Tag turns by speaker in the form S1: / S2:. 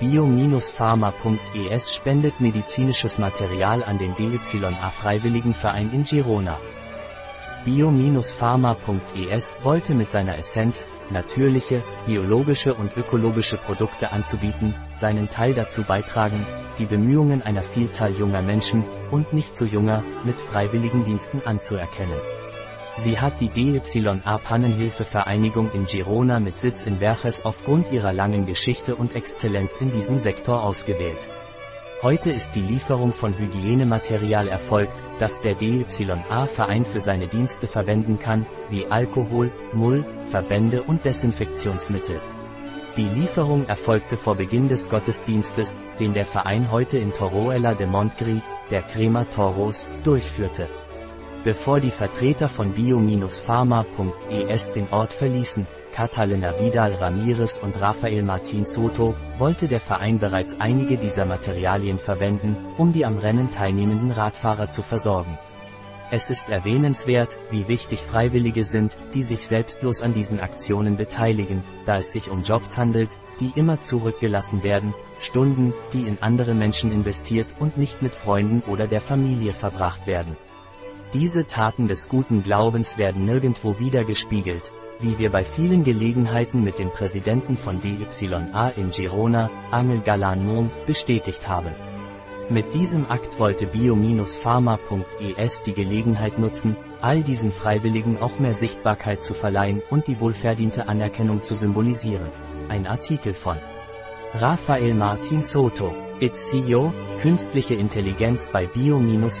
S1: Bio-Pharma.es spendet medizinisches Material an den DYA-Freiwilligenverein in Girona. Bio-Pharma.es wollte mit seiner Essenz, natürliche, biologische und ökologische Produkte anzubieten, seinen Teil dazu beitragen, die Bemühungen einer Vielzahl junger Menschen, und nicht so junger, mit Freiwilligendiensten anzuerkennen. Sie hat die DYA Pannenhilfe-Vereinigung in Girona mit Sitz in Verges aufgrund ihrer langen Geschichte und Exzellenz in diesem Sektor ausgewählt. Heute ist die Lieferung von Hygienematerial erfolgt, das der DYA-Verein für seine Dienste verwenden kann, wie Alkohol, Mull, Verbände und Desinfektionsmittel. Die Lieferung erfolgte vor Beginn des Gottesdienstes, den der Verein heute in Torroella de Montgri, der Crema Toros, durchführte. Bevor die Vertreter von bio-pharma.es den Ort verließen, Catalina Vidal Ramirez und Rafael Martin Soto, wollte der Verein bereits einige dieser Materialien verwenden, um die am Rennen teilnehmenden Radfahrer zu versorgen. Es ist erwähnenswert, wie wichtig Freiwillige sind, die sich selbstlos an diesen Aktionen beteiligen, da es sich um Jobs handelt, die immer zurückgelassen werden, Stunden, die in andere Menschen investiert und nicht mit Freunden oder der Familie verbracht werden. Diese Taten des guten Glaubens werden nirgendwo wiedergespiegelt, wie wir bei vielen Gelegenheiten mit dem Präsidenten von DYA in Girona, Angel Galan bestätigt haben. Mit diesem Akt wollte bio-pharma.es die Gelegenheit nutzen, all diesen Freiwilligen auch mehr Sichtbarkeit zu verleihen und die wohlverdiente Anerkennung zu symbolisieren. Ein Artikel von Rafael Martin Soto, It's CEO, Künstliche Intelligenz bei bio-pharma.es